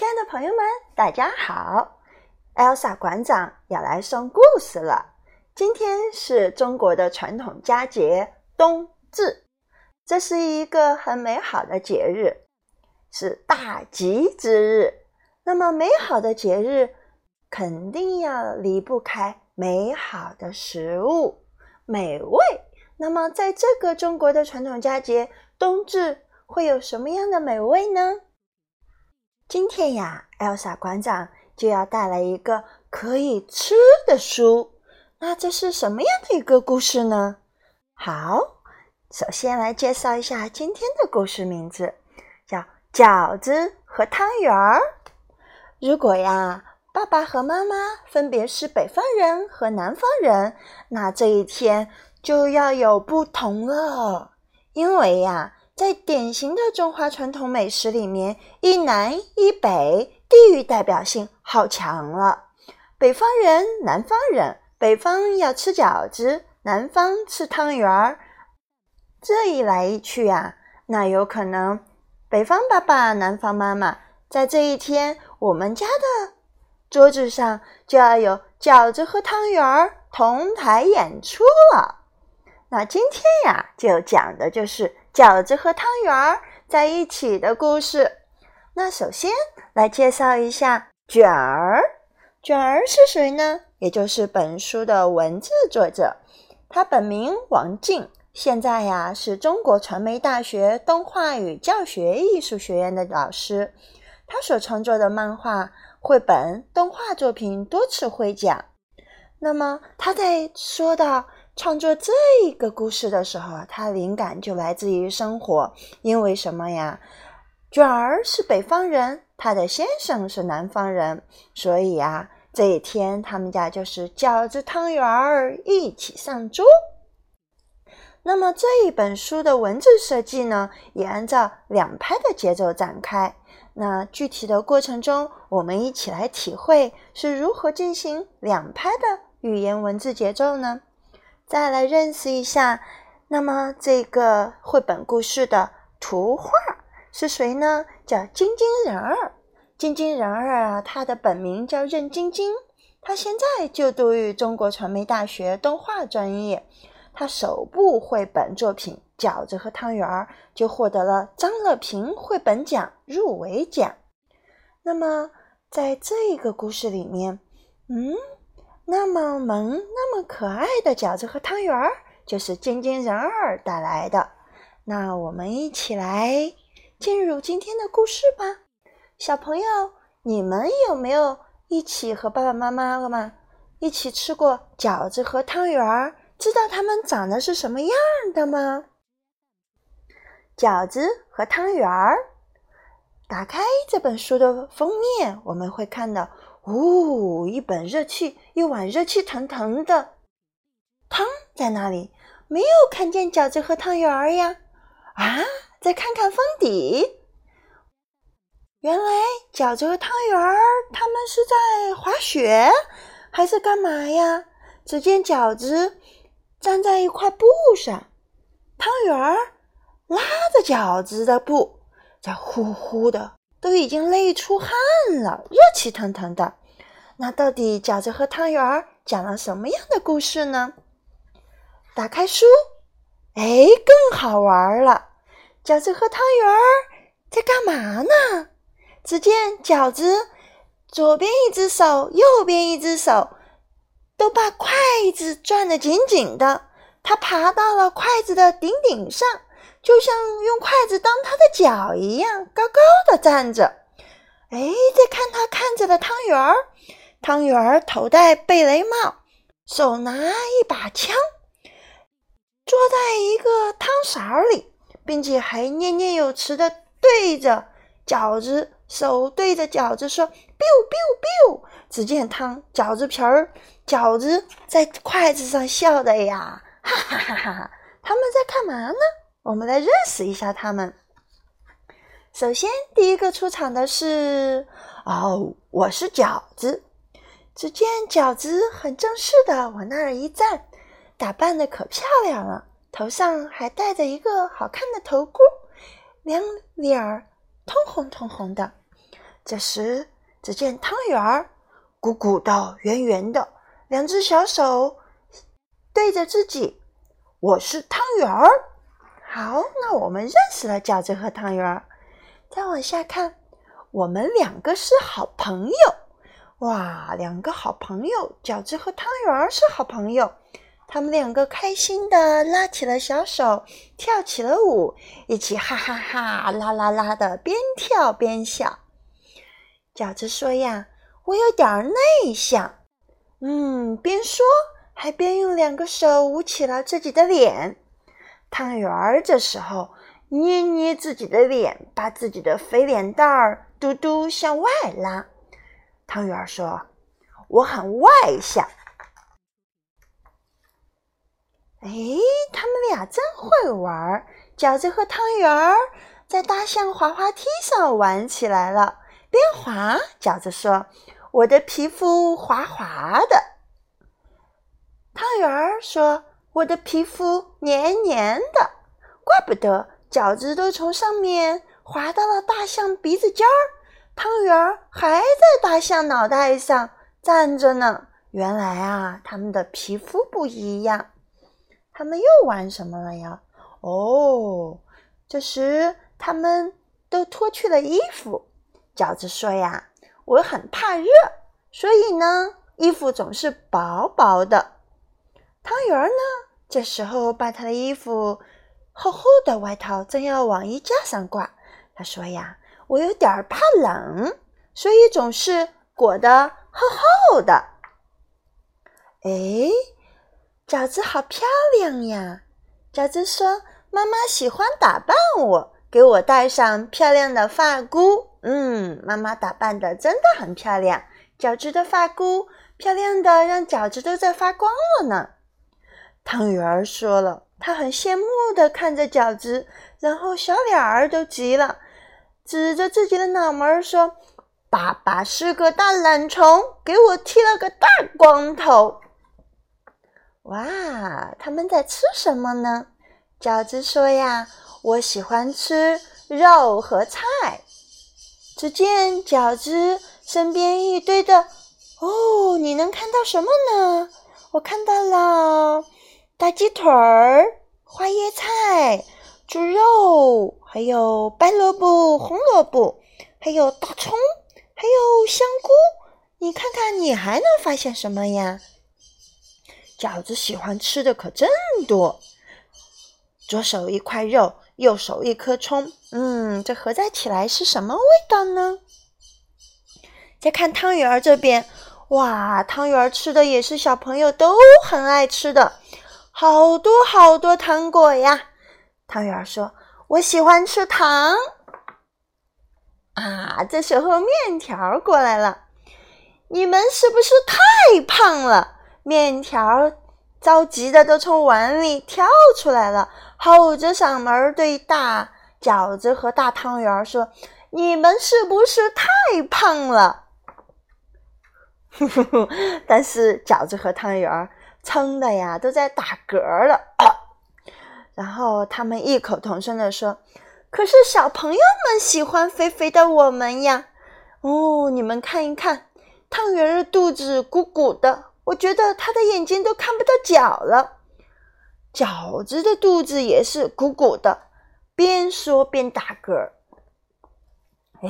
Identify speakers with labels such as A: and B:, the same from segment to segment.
A: 亲爱的朋友们，大家好！Elsa 馆长要来送故事了。今天是中国的传统佳节冬至，这是一个很美好的节日，是大吉之日。那么美好的节日，肯定要离不开美好的食物、美味。那么在这个中国的传统佳节冬至，会有什么样的美味呢？今天呀，Elsa 馆长就要带来一个可以吃的书。那这是什么样的一个故事呢？好，首先来介绍一下今天的故事名字，叫《饺子和汤圆儿》。如果呀，爸爸和妈妈分别是北方人和南方人，那这一天就要有不同了，因为呀。在典型的中华传统美食里面，一南一北，地域代表性好强了。北方人、南方人，北方要吃饺子，南方吃汤圆儿。这一来一去呀，那有可能北方爸爸、南方妈妈在这一天，我们家的桌子上就要有饺子和汤圆儿同台演出了。那今天呀，就讲的就是。饺子和汤圆儿在一起的故事。那首先来介绍一下卷儿。卷儿是谁呢？也就是本书的文字作者。他本名王静，现在呀是中国传媒大学动画与教学艺术学院的老师。他所创作的漫画、绘本、动画作品多次获奖。那么他在说到。创作这个故事的时候啊，他灵感就来自于生活。因为什么呀？卷儿是北方人，他的先生是南方人，所以呀，这一天他们家就是饺子汤圆儿一起上桌。那么这一本书的文字设计呢，也按照两拍的节奏展开。那具体的过程中，我们一起来体会是如何进行两拍的语言文字节奏呢？再来认识一下，那么这个绘本故事的图画是谁呢？叫晶晶人儿。晶晶人儿啊，他的本名叫任晶晶，他现在就读于中国传媒大学动画专业。他首部绘本作品《饺子和汤圆儿》就获得了张乐平绘本奖入围奖。那么在这个故事里面，嗯。那么萌、那么可爱的饺子和汤圆儿，就是晶晶人儿带来的。那我们一起来进入今天的故事吧。小朋友，你们有没有一起和爸爸妈妈了吗？一起吃过饺子和汤圆儿，知道它们长得是什么样的吗？饺子和汤圆儿，打开这本书的封面，我们会看到。呜，一本热气，一碗热气腾腾的汤在那里，没有看见饺子和汤圆儿呀？啊，再看看封底，原来饺子和汤圆儿他们是在滑雪，还是干嘛呀？只见饺子站在一块布上，汤圆儿拉着饺子的布，在呼呼的。都已经累出汗了，热气腾腾的。那到底饺子和汤圆儿讲了什么样的故事呢？打开书，哎，更好玩了。饺子和汤圆儿在干嘛呢？只见饺子左边一只手，右边一只手都把筷子攥得紧紧的。他爬到了筷子的顶顶上。就像用筷子当他的脚一样，高高的站着。哎，再看他看着的汤圆儿，汤圆儿头戴贝雷帽，手拿一把枪，坐在一个汤勺里，并且还念念有词的对着饺子，手对着饺子说：“biu biu biu。”只见汤饺子皮儿，饺子在筷子上笑的呀，哈哈哈哈哈！他们在干嘛呢？我们来认识一下他们。首先，第一个出场的是哦，我是饺子。只见饺子很正式的往那儿一站，打扮的可漂亮了，头上还戴着一个好看的头箍，两脸儿通红通红的。这时，只见汤圆儿鼓鼓的、圆圆的，两只小手对着自己。我是汤圆儿。好，那我们认识了饺子和汤圆儿。再往下看，我们两个是好朋友。哇，两个好朋友，饺子和汤圆儿是好朋友。他们两个开心的拉起了小手，跳起了舞，一起哈哈哈啦啦啦的边跳边笑。饺子说呀：“我有点内向。”嗯，边说还边用两个手捂起了自己的脸。汤圆儿这时候捏捏自己的脸，把自己的肥脸蛋儿嘟嘟向外拉。汤圆儿说：“我很外向。”哎，他们俩真会玩！饺子和汤圆儿在大象滑滑梯上玩起来了。边滑，饺子说：“我的皮肤滑滑的。”汤圆儿说：“我的皮肤黏黏的。”怪不得饺子都从上面滑到了大象鼻子尖儿，汤圆儿还在大象脑袋上站着呢。原来啊，他们的皮肤不一样。他们又玩什么了呀？哦，这时他们都脱去了衣服。饺子说：“呀，我很怕热，所以呢，衣服总是薄薄的。”汤圆儿呢，这时候把他的衣服厚厚的外套正要往衣架上挂。他说：“呀，我有点怕冷，所以总是裹得厚厚的。”哎，饺子好漂亮呀！饺子说：“妈妈喜欢打扮我，给我戴上漂亮的发箍。”嗯，妈妈打扮的真的很漂亮。饺子的发箍漂亮的让饺子都在发光了呢。汤圆儿说了，他很羡慕的看着饺子，然后小脸儿都急了，指着自己的脑门说：“爸爸是个大懒虫，给我剃了个大光头。”哇，他们在吃什么呢？饺子说呀：“我喜欢吃肉和菜。”只见饺子身边一堆的哦，你能看到什么呢？我看到了大鸡腿儿、花椰菜、猪肉，还有白萝卜、红萝卜，还有大葱，还有香菇。你看看，你还能发现什么呀？饺子喜欢吃的可真多，左手一块肉。右手一颗葱，嗯，这合在起来是什么味道呢？再看汤圆儿这边，哇，汤圆儿吃的也是小朋友都很爱吃的，好多好多糖果呀！汤圆儿说：“我喜欢吃糖。”啊，这时候面条过来了，你们是不是太胖了？面条着急的都从碗里跳出来了。吼着嗓门对大饺子和大汤圆说：“你们是不是太胖了？”呵呵呵但是饺子和汤圆撑的呀都在打嗝了。然后他们异口同声的说：“可是小朋友们喜欢肥肥的我们呀！哦，你们看一看，汤圆的肚子鼓鼓的，我觉得他的眼睛都看不到脚了。”饺子的肚子也是鼓鼓的，边说边打嗝。哎，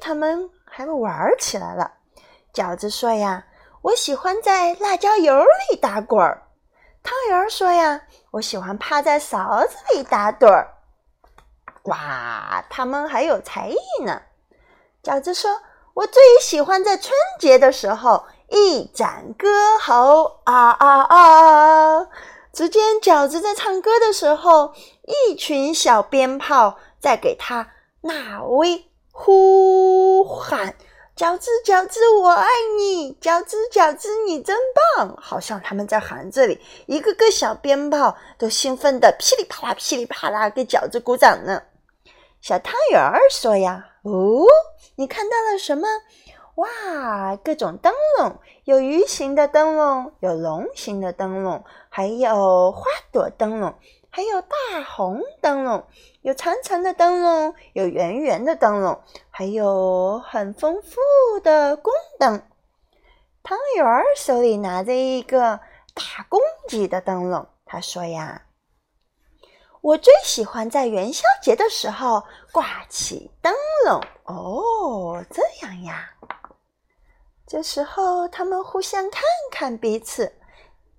A: 他们还玩起来了。饺子说呀：“我喜欢在辣椒油里打滚儿。”汤圆说呀：“我喜欢趴在勺子里打盹儿。”哇，他们还有才艺呢。饺子说：“我最喜欢在春节的时候一展歌喉啊啊啊！”只见饺子在唱歌的时候，一群小鞭炮在给他纳威呼喊：“饺子，饺子，我爱你！饺子，饺子，你真棒！”好像他们在喊这里，一个个小鞭炮都兴奋的噼里啪啦、噼里啪啦给饺子鼓掌呢。小汤圆儿说：“呀，哦，你看到了什么？”哇，各种灯笼，有鱼形的灯笼，有龙形的灯笼，还有花朵灯笼，还有大红灯笼，有长长的灯笼，有圆圆的灯笼，还有很丰富的宫灯。汤圆儿手里拿着一个大公鸡的灯笼，他说：“呀，我最喜欢在元宵节的时候挂起灯笼。”哦，这样呀。这时候，他们互相看看彼此，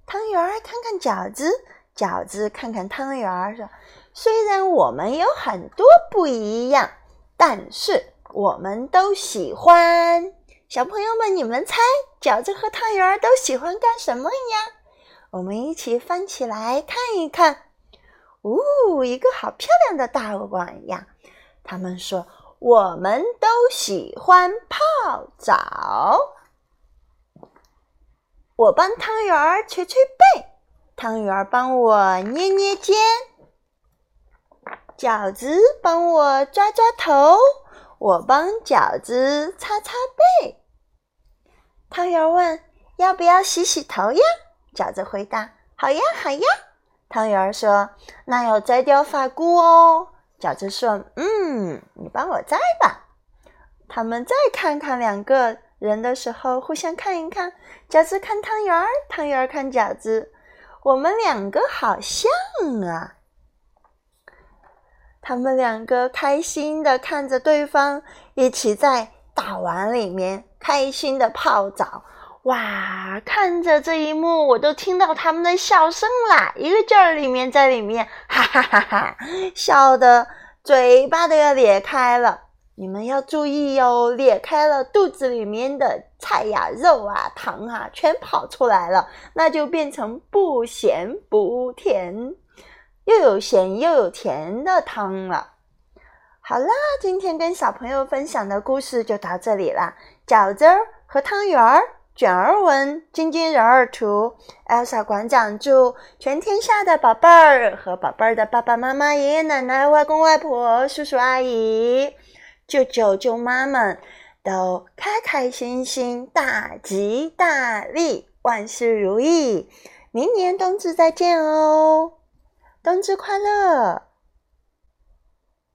A: 汤圆儿看看饺子，饺子看看汤圆儿，说：“虽然我们有很多不一样，但是我们都喜欢。”小朋友们，你们猜饺子和汤圆都喜欢干什么呀？我们一起翻起来看一看。哦，一个好漂亮的大碗呀！他们说我们都喜欢泡澡。我帮汤圆儿捶捶背，汤圆儿帮我捏捏肩，饺子帮我抓抓头，我帮饺子擦擦背。汤圆问：“要不要洗洗头呀？”饺子回答：“好呀，好呀。”汤圆说：“那要摘掉发箍哦。”饺子说：“嗯，你帮我摘吧。”他们再看看两个人的时候，互相看一看。饺子看汤圆儿，汤圆儿看饺子，我们两个好像啊。他们两个开心的看着对方，一起在大碗里面。开心的泡澡，哇！看着这一幕，我都听到他们的笑声啦，一个劲儿里面在里面，哈哈哈哈，笑的嘴巴都要裂开了。你们要注意哟，裂开了，肚子里面的菜呀、肉啊、糖啊，全跑出来了，那就变成不咸不甜，又有咸又有甜的汤了。好啦，今天跟小朋友分享的故事就到这里啦。饺子儿和汤圆儿，卷儿文，晶晶人儿图，Elsa 馆长祝全天下的宝贝儿和宝贝儿的爸爸妈妈、爷爷奶奶、外公外婆、叔叔阿姨、舅舅舅妈们都开开心心、大吉大利、万事如意。明年冬至再见哦，冬至快乐！